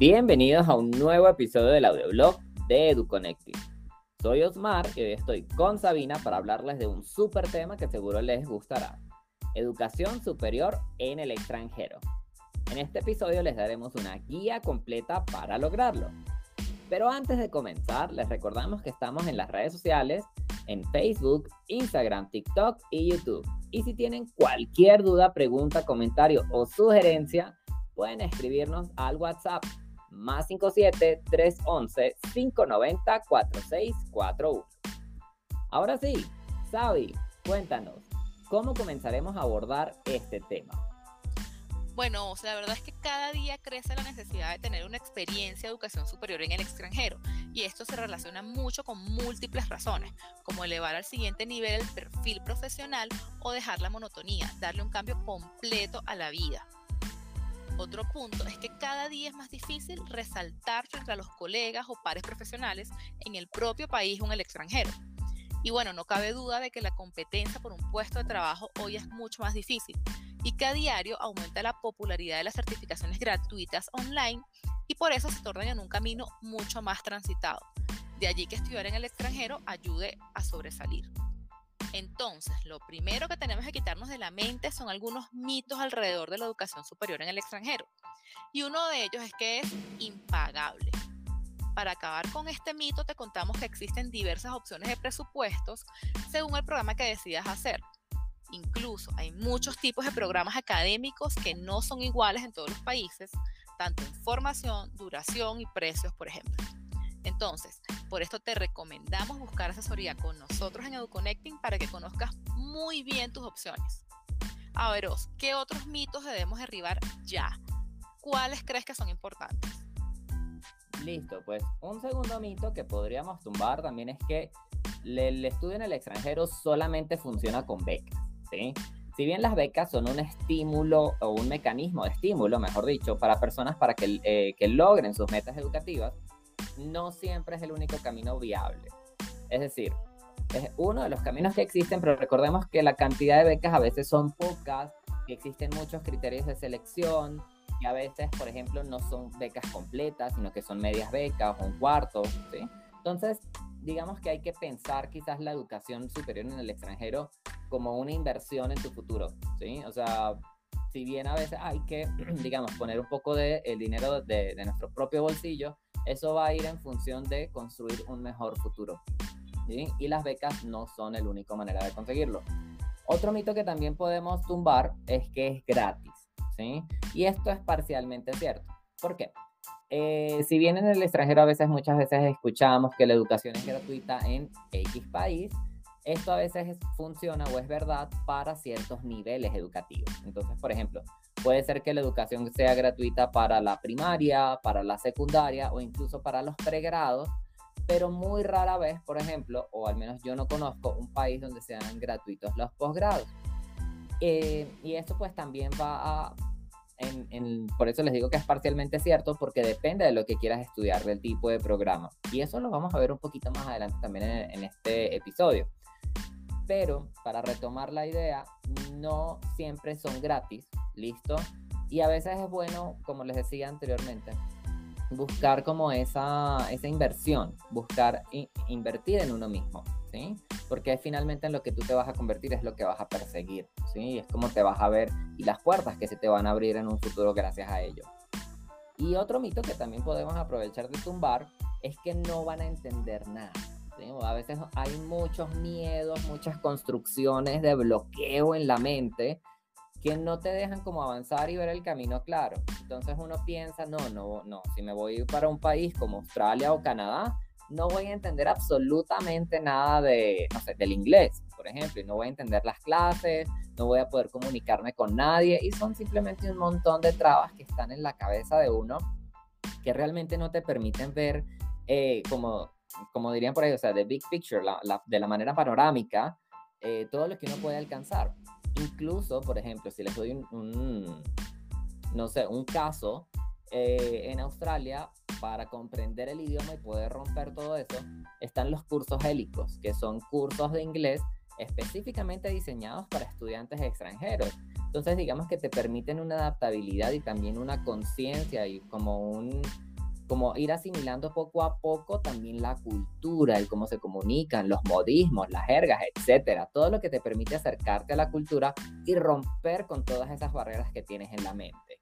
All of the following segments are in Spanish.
Bienvenidos a un nuevo episodio del audioblog de EduConnecting. Soy Osmar y hoy estoy con Sabina para hablarles de un súper tema que seguro les gustará. Educación superior en el extranjero. En este episodio les daremos una guía completa para lograrlo. Pero antes de comenzar, les recordamos que estamos en las redes sociales, en Facebook, Instagram, TikTok y YouTube. Y si tienen cualquier duda, pregunta, comentario o sugerencia, pueden escribirnos al WhatsApp más 57 311 590 4641. Ahora sí, Sabi, cuéntanos, ¿cómo comenzaremos a abordar este tema? Bueno, la verdad es que cada día crece la necesidad de tener una experiencia de educación superior en el extranjero y esto se relaciona mucho con múltiples razones, como elevar al siguiente nivel el perfil profesional o dejar la monotonía, darle un cambio completo a la vida. Otro punto es que cada día es más difícil resaltar a los colegas o pares profesionales en el propio país o en el extranjero. Y bueno, no cabe duda de que la competencia por un puesto de trabajo hoy es mucho más difícil y que a diario aumenta la popularidad de las certificaciones gratuitas online y por eso se tornan en un camino mucho más transitado. De allí que estudiar en el extranjero ayude a sobresalir. Entonces, lo primero que tenemos que quitarnos de la mente son algunos mitos alrededor de la educación superior en el extranjero. Y uno de ellos es que es impagable. Para acabar con este mito, te contamos que existen diversas opciones de presupuestos según el programa que decidas hacer. Incluso hay muchos tipos de programas académicos que no son iguales en todos los países, tanto en formación, duración y precios, por ejemplo. Entonces, por esto te recomendamos buscar asesoría con nosotros en EduConnecting para que conozcas muy bien tus opciones. A veros, ¿qué otros mitos debemos derribar ya? ¿Cuáles crees que son importantes? Listo, pues un segundo mito que podríamos tumbar también es que el estudio en el extranjero solamente funciona con becas, ¿sí? Si bien las becas son un estímulo o un mecanismo de estímulo, mejor dicho, para personas para que, eh, que logren sus metas educativas, no siempre es el único camino viable. Es decir, es uno de los caminos que existen, pero recordemos que la cantidad de becas a veces son pocas, que existen muchos criterios de selección, y a veces, por ejemplo, no son becas completas, sino que son medias becas o un cuarto, ¿sí? Entonces, digamos que hay que pensar quizás la educación superior en el extranjero como una inversión en tu futuro, ¿sí? O sea, si bien a veces hay que, digamos, poner un poco de el dinero de, de nuestro propio bolsillo, eso va a ir en función de construir un mejor futuro. Y las becas no son la única manera de conseguirlo. Otro mito que también podemos tumbar es que es gratis. ¿sí? Y esto es parcialmente cierto. ¿Por qué? Eh, si bien en el extranjero a veces, muchas veces escuchamos que la educación es gratuita en X país, esto a veces funciona o es verdad para ciertos niveles educativos. Entonces, por ejemplo, puede ser que la educación sea gratuita para la primaria, para la secundaria o incluso para los pregrados, pero muy rara vez, por ejemplo, o al menos yo no conozco un país donde sean gratuitos los posgrados. Eh, y esto pues también va a por eso les digo que es parcialmente cierto, porque depende de lo que quieras estudiar, del tipo de programa. Y eso lo vamos a ver un poquito más adelante también en este episodio pero para retomar la idea, no siempre son gratis, ¿listo? Y a veces es bueno, como les decía anteriormente, buscar como esa, esa inversión, buscar invertir en uno mismo, ¿sí? Porque finalmente en lo que tú te vas a convertir es lo que vas a perseguir, ¿sí? Es como te vas a ver y las puertas que se te van a abrir en un futuro gracias a ello. Y otro mito que también podemos aprovechar de tumbar es que no van a entender nada. A veces hay muchos miedos, muchas construcciones de bloqueo en la mente que no te dejan como avanzar y ver el camino claro. Entonces uno piensa, no, no, no, si me voy para un país como Australia o Canadá, no voy a entender absolutamente nada de, no sé, del inglés, por ejemplo, y no voy a entender las clases, no voy a poder comunicarme con nadie, y son simplemente un montón de trabas que están en la cabeza de uno que realmente no te permiten ver eh, como como dirían por ahí, o sea, de big picture, de la manera panorámica, eh, todo lo que uno puede alcanzar. Incluso, por ejemplo, si les doy un, no sé, un caso eh, en Australia, para comprender el idioma y poder romper todo eso, están los cursos hélicos, que son cursos de inglés específicamente diseñados para estudiantes extranjeros. Entonces, digamos que te permiten una adaptabilidad y también una conciencia y como un, como ir asimilando poco a poco también la cultura, el cómo se comunican, los modismos, las jergas, etcétera. Todo lo que te permite acercarte a la cultura y romper con todas esas barreras que tienes en la mente.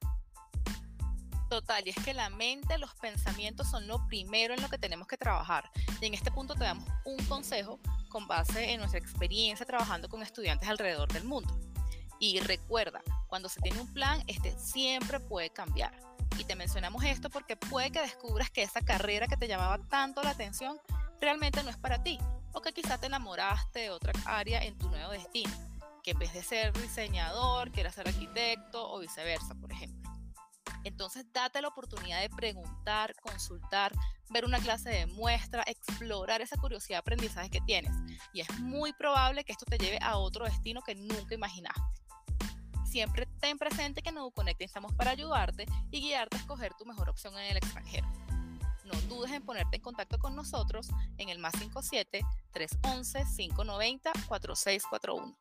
Total, y es que la mente, los pensamientos son lo primero en lo que tenemos que trabajar. Y en este punto te damos un consejo con base en nuestra experiencia trabajando con estudiantes alrededor del mundo. Y recuerda, cuando se tiene un plan, este siempre puede cambiar. Y te mencionamos esto porque puede que descubras que esa carrera que te llamaba tanto la atención realmente no es para ti. O que quizá te enamoraste de otra área en tu nuevo destino. Que en vez de ser diseñador, quieras ser arquitecto o viceversa, por ejemplo. Entonces, date la oportunidad de preguntar, consultar, ver una clase de muestra, explorar esa curiosidad de aprendizaje que tienes. Y es muy probable que esto te lleve a otro destino que nunca imaginaste. Siempre ten presente que en EduConnect estamos para ayudarte y guiarte a escoger tu mejor opción en el extranjero. No dudes en ponerte en contacto con nosotros en el más 57 311 590 4641.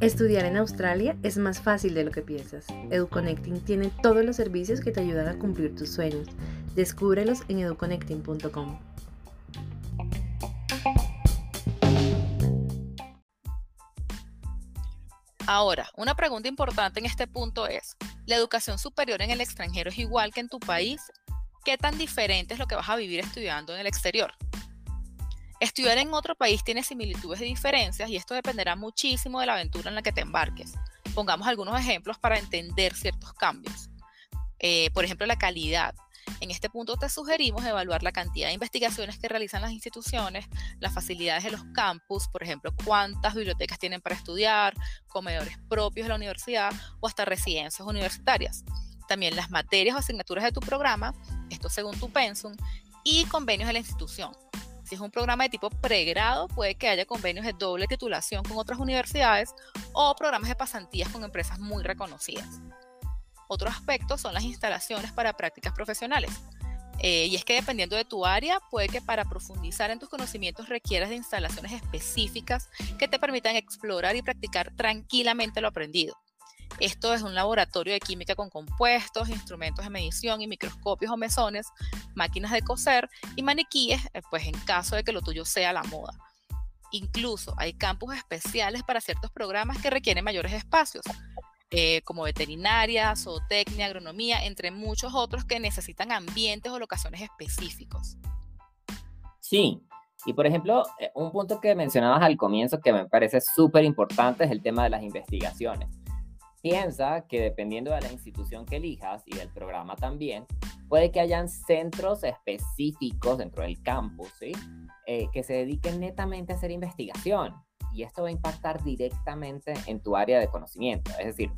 Estudiar en Australia es más fácil de lo que piensas. EduConnecting tiene todos los servicios que te ayudan a cumplir tus sueños. Descúbrelos en educonnecting.com. Ahora, una pregunta importante en este punto es, ¿la educación superior en el extranjero es igual que en tu país? ¿Qué tan diferente es lo que vas a vivir estudiando en el exterior? Estudiar en otro país tiene similitudes y diferencias y esto dependerá muchísimo de la aventura en la que te embarques. Pongamos algunos ejemplos para entender ciertos cambios. Eh, por ejemplo, la calidad. En este punto te sugerimos evaluar la cantidad de investigaciones que realizan las instituciones, las facilidades de los campus, por ejemplo, cuántas bibliotecas tienen para estudiar, comedores propios de la universidad o hasta residencias universitarias. También las materias o asignaturas de tu programa, esto según tu pensum, y convenios de la institución. Si es un programa de tipo pregrado, puede que haya convenios de doble titulación con otras universidades o programas de pasantías con empresas muy reconocidas. Otro aspecto son las instalaciones para prácticas profesionales. Eh, y es que dependiendo de tu área, puede que para profundizar en tus conocimientos requieras de instalaciones específicas que te permitan explorar y practicar tranquilamente lo aprendido. Esto es un laboratorio de química con compuestos, instrumentos de medición y microscopios o mesones, máquinas de coser y maniquíes, eh, pues en caso de que lo tuyo sea la moda. Incluso hay campus especiales para ciertos programas que requieren mayores espacios, eh, como veterinaria, zootecnia, agronomía, entre muchos otros que necesitan ambientes o locaciones específicos. Sí, y por ejemplo, eh, un punto que mencionabas al comienzo que me parece súper importante es el tema de las investigaciones. Piensa que dependiendo de la institución que elijas y del programa también, puede que hayan centros específicos dentro del campus. Eh, que se dediquen netamente a hacer investigación. Y esto va a impactar directamente en tu área de conocimiento. Es decir,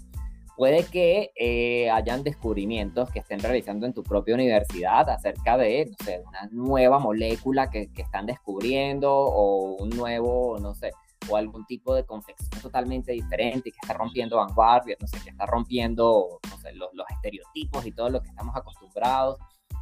puede que eh, hayan descubrimientos que estén realizando en tu propia universidad acerca de, no sé, una nueva molécula que, están descubriendo o un nuevo, no sé, o algún tipo de confección totalmente diferente que está rompiendo vanguardia, no sé, que está rompiendo los, los estereotipos y todo lo que estamos acostumbrados,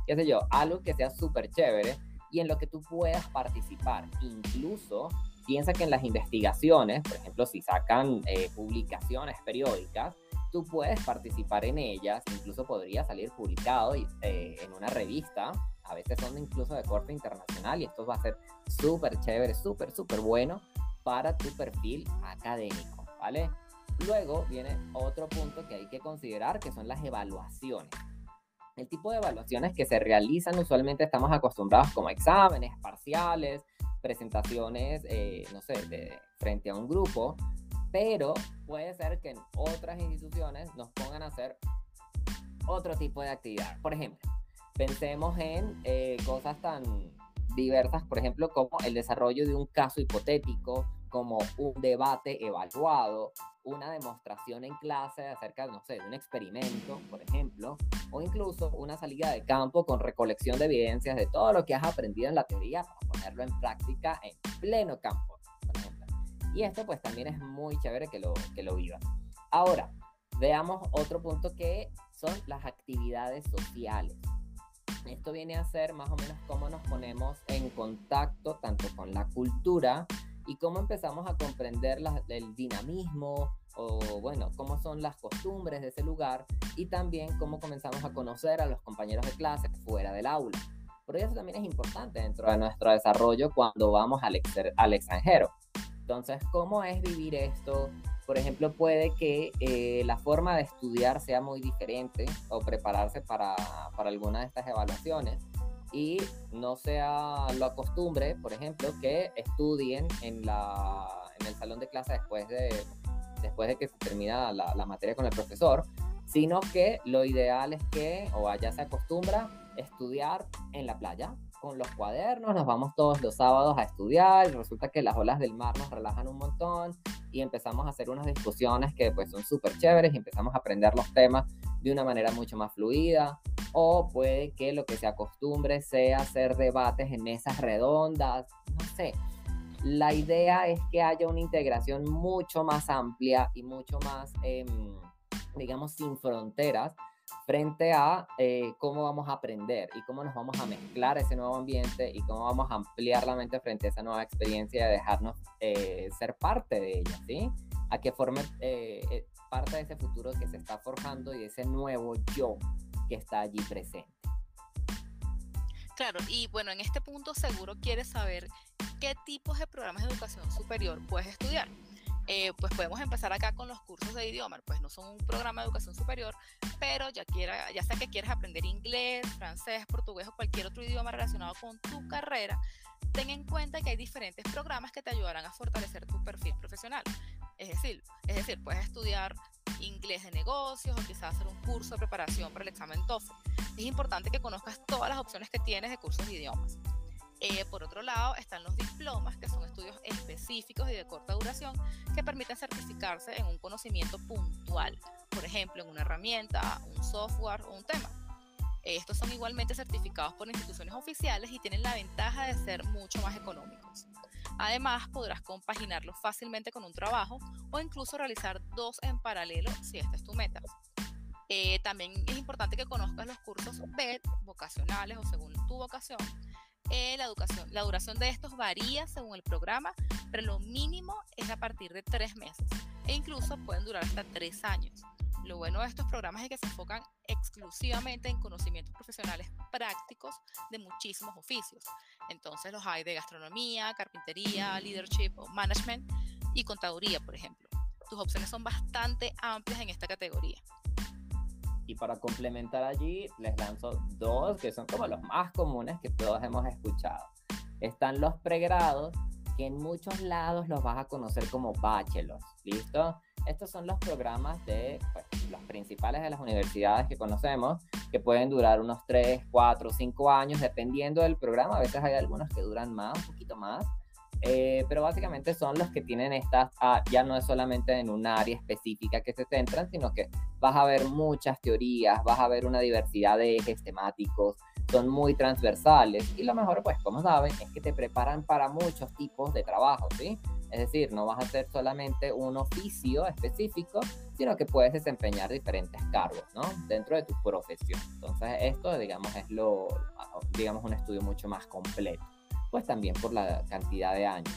qué sé yo, algo que sea súper chévere y en lo que tú puedas participar. Incluso piensa que en las investigaciones, por ejemplo, si sacan eh, publicaciones periódicas, tú puedes participar en ellas, incluso podría salir publicado eh, en una revista, a veces son incluso de corte internacional y esto va a ser súper chévere, súper, súper bueno para tu perfil académico, ¿vale? Luego viene otro punto que hay que considerar, que son las evaluaciones. El tipo de evaluaciones que se realizan usualmente estamos acostumbrados como exámenes, parciales, presentaciones, eh, no sé, frente a un grupo, pero puede ser que en otras instituciones nos pongan a hacer otro tipo de actividad. Por ejemplo, pensemos en eh, cosas tan diversas, por ejemplo, como el desarrollo de un caso hipotético, como un debate evaluado, una demostración en clase acerca, no sé, de un experimento, por ejemplo, o incluso una salida de campo con recolección de evidencias de todo lo que has aprendido en la teoría para ponerlo en práctica en pleno campo. Y esto pues también es muy chévere que lo, que lo vivas. Ahora, veamos otro punto que son las actividades sociales. Esto viene a ser más o menos cómo nos ponemos en contacto tanto con la cultura y cómo empezamos a comprender el dinamismo o bueno, cómo son las costumbres de ese lugar y también cómo comenzamos a conocer a los compañeros de clase fuera del aula. Por eso también es importante dentro de nuestro desarrollo cuando vamos al, extranjero. Entonces, ¿cómo es vivir esto? Por ejemplo, puede que eh, la forma de estudiar sea muy diferente o prepararse para, para alguna de estas evaluaciones y no sea lo acostumbre, por ejemplo, que estudien en, la, en el salón de clase después de, después de que termina la, la materia con el profesor, sino que lo ideal es que, o allá se acostumbra, estudiar en la playa, con los cuadernos, nos vamos todos los sábados a estudiar y resulta que las olas del mar nos relajan un montón y empezamos a hacer unas discusiones que pues son súper chéveres y empezamos a aprender los temas de una manera mucho más fluida o puede que lo que se acostumbre sea hacer debates en mesas redondas, no sé. La idea es que haya una integración mucho más amplia y mucho más, em, digamos, sin fronteras frente a eh, cómo vamos a aprender y cómo nos vamos a mezclar ese nuevo ambiente y cómo vamos a ampliar la mente frente a esa nueva experiencia de dejarnos eh, ser parte de ella, ¿sí? A que forme eh, parte de ese futuro que se está forjando y ese nuevo yo que está allí presente. Claro, y bueno, en este punto seguro quieres saber qué tipos de programas de educación superior puedes estudiar. Eh, pues podemos empezar acá con los cursos de idioma, pues no son un programa de educación superior, pero ya, quiera, ya sea que quieres aprender inglés, francés, portugués o cualquier otro idioma relacionado con tu carrera, ten en cuenta que hay diferentes programas que te ayudarán a fortalecer tu perfil profesional. Es decir, es decir, puedes estudiar inglés de negocios o quizás hacer un curso de preparación para el examen TOEFL. Es importante que conozcas todas las opciones que tienes de cursos de idiomas. Eh, por otro lado, están los diplomas, que son estudios específicos y de corta duración que permiten certificarse en un conocimiento puntual, por ejemplo, en una herramienta, un software o un tema. Estos son igualmente certificados por instituciones oficiales y tienen la ventaja de ser mucho más económicos. Además, podrás compaginarlos fácilmente con un trabajo o incluso realizar dos en paralelo si esta es tu meta. Eh, también es importante que conozcas los cursos BED, vocacionales o según tu vocación, eh, la, educación, la duración de estos varía según el programa, pero lo mínimo es a partir de tres meses e incluso pueden durar hasta tres años. Lo bueno de estos programas es que se enfocan exclusivamente en conocimientos profesionales prácticos de muchísimos oficios. Entonces los hay de gastronomía, carpintería, leadership o management y contaduría, por ejemplo. Tus opciones son bastante amplias en esta categoría. Y para complementar allí, les lanzo dos que son como los más comunes que todos hemos escuchado. Están los pregrados, que en muchos lados los vas a conocer como bachelors, ¿listo? Estos son los programas de pues, los principales de las universidades que conocemos, que pueden durar unos 3, 4, 5 años, dependiendo del programa. A veces hay algunos que duran más, un poquito más. Eh, pero básicamente son los que tienen estas, ah, ya no es solamente en un área específica que se centran, sino que vas a ver muchas teorías, vas a ver una diversidad de ejes temáticos, son muy transversales y lo mejor, pues como saben, es que te preparan para muchos tipos de trabajo, ¿sí? Es decir, no vas a hacer solamente un oficio específico, sino que puedes desempeñar diferentes cargos, ¿no? Dentro de tu profesión. Entonces, esto, digamos, es lo, digamos, un estudio mucho más completo pues también por la cantidad de años.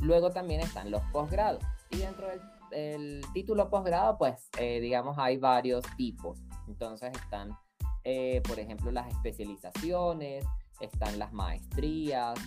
Luego también están los posgrados. Y dentro del, título posgrado, pues eh, digamos hay varios tipos. Entonces están, eh, por ejemplo, las especializaciones, están las maestrías,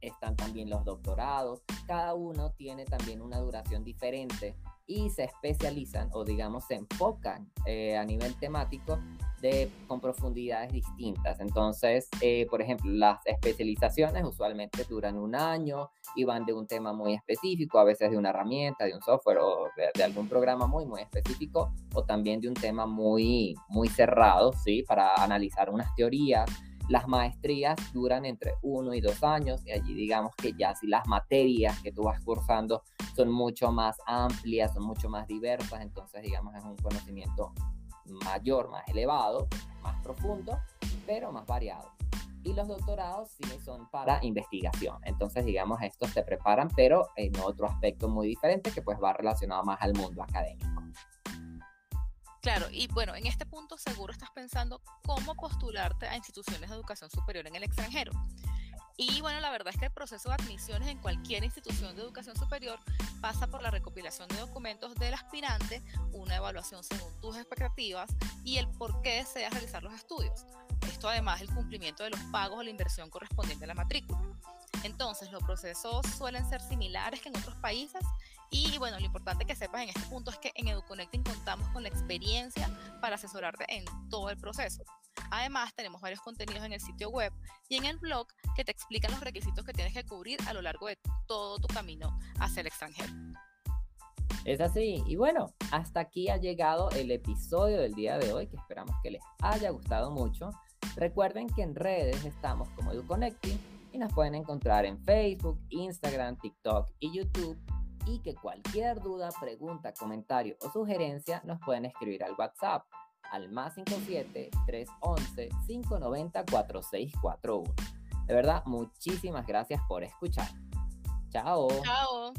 están también los doctorados. Cada uno tiene también una duración diferente y se especializan o digamos se enfocan eh, a nivel temático de, con profundidades distintas. Entonces, eh, por ejemplo, las especializaciones usualmente duran un año y van de un tema muy específico, a veces de una herramienta, de un software o de, algún programa muy, muy específico, o también de un tema muy, muy cerrado, ¿sí? Para analizar unas teorías. Las maestrías duran entre uno y dos años y allí digamos que ya si las materias que tú vas cursando son mucho más amplias, son mucho más diversas, entonces digamos es un conocimiento mayor, más elevado, más profundo, pero más variado. Y los doctorados sí son para investigación. Entonces, digamos, estos te preparan, pero en otro aspecto muy diferente que pues va relacionado más al mundo académico. Claro, y bueno, en este punto seguro estás pensando cómo postularte a instituciones de educación superior en el extranjero. Y bueno, la verdad es que el proceso de admisiones en cualquier institución de educación superior pasa por la recopilación de documentos del aspirante, una evaluación según tus expectativas y el por qué deseas realizar los estudios. Esto además el cumplimiento de los pagos o la inversión correspondiente a la matrícula. Entonces, los procesos suelen ser similares que en otros países y bueno, lo importante que sepas en este punto es que en EduConnecting contamos con la experiencia para asesorarte en todo el proceso. Además, tenemos varios contenidos en el sitio web y en el blog que te explican los requisitos que tienes que cubrir a lo largo de todo tu camino hacia el extranjero. Es así. Y bueno, hasta aquí ha llegado el episodio del día de hoy, que esperamos que les haya gustado mucho. Recuerden que en redes estamos como EduConnecting y nos pueden encontrar en Facebook, Instagram, TikTok y YouTube. Y que cualquier duda, pregunta, comentario o sugerencia nos pueden escribir al WhatsApp al más 57 311 590 4641. De verdad, muchísimas gracias por escuchar. Chao. Chao.